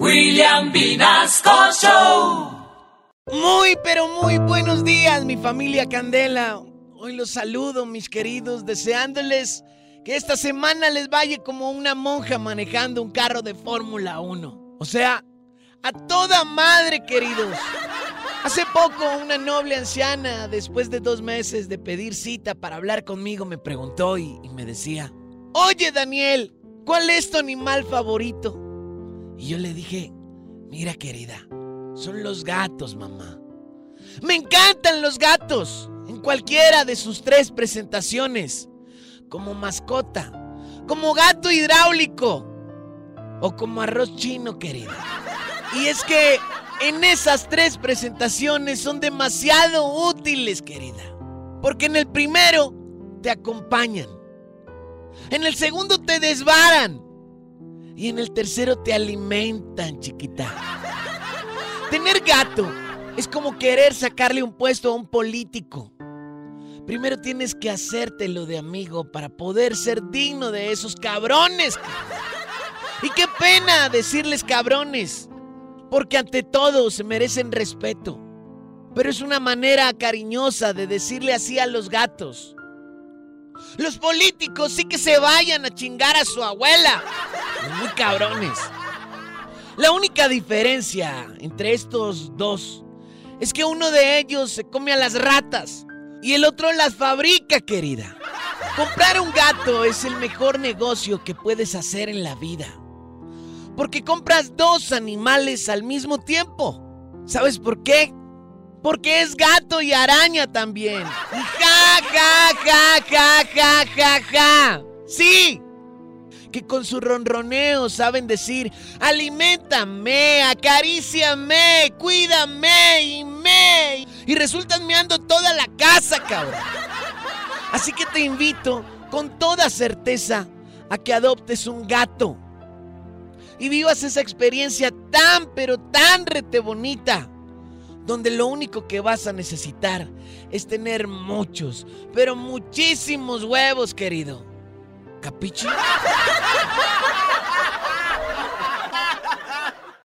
William Vinasco Show. Muy, pero muy buenos días, mi familia Candela. Hoy los saludo, mis queridos, deseándoles que esta semana les vaya como una monja manejando un carro de Fórmula 1. O sea, a toda madre, queridos. Hace poco una noble anciana, después de dos meses de pedir cita para hablar conmigo, me preguntó y, y me decía, Oye Daniel, ¿cuál es tu animal favorito? Y yo le dije, mira querida, son los gatos, mamá. Me encantan los gatos, en cualquiera de sus tres presentaciones, como mascota, como gato hidráulico o como arroz chino, querida. Y es que en esas tres presentaciones son demasiado útiles, querida. Porque en el primero te acompañan. En el segundo te desbaran. Y en el tercero te alimentan, chiquita. Tener gato es como querer sacarle un puesto a un político. Primero tienes que hacértelo de amigo para poder ser digno de esos cabrones. Y qué pena decirles cabrones, porque ante todo se merecen respeto. Pero es una manera cariñosa de decirle así a los gatos. Los políticos sí que se vayan a chingar a su abuela. Muy cabrones. La única diferencia entre estos dos es que uno de ellos se come a las ratas y el otro las fabrica, querida. Comprar un gato es el mejor negocio que puedes hacer en la vida. Porque compras dos animales al mismo tiempo. ¿Sabes por qué? Porque es gato y araña también. Ja, ja, ja, ja, ja, ja, ja. Sí. Que con su ronroneo saben decir, aliméntame, acaríciame, cuídame y me. Y resultan meando toda la casa, cabrón. Así que te invito con toda certeza a que adoptes un gato. Y vivas esa experiencia tan, pero tan rete bonita donde lo único que vas a necesitar es tener muchos, pero muchísimos huevos, querido. ¿Capichi?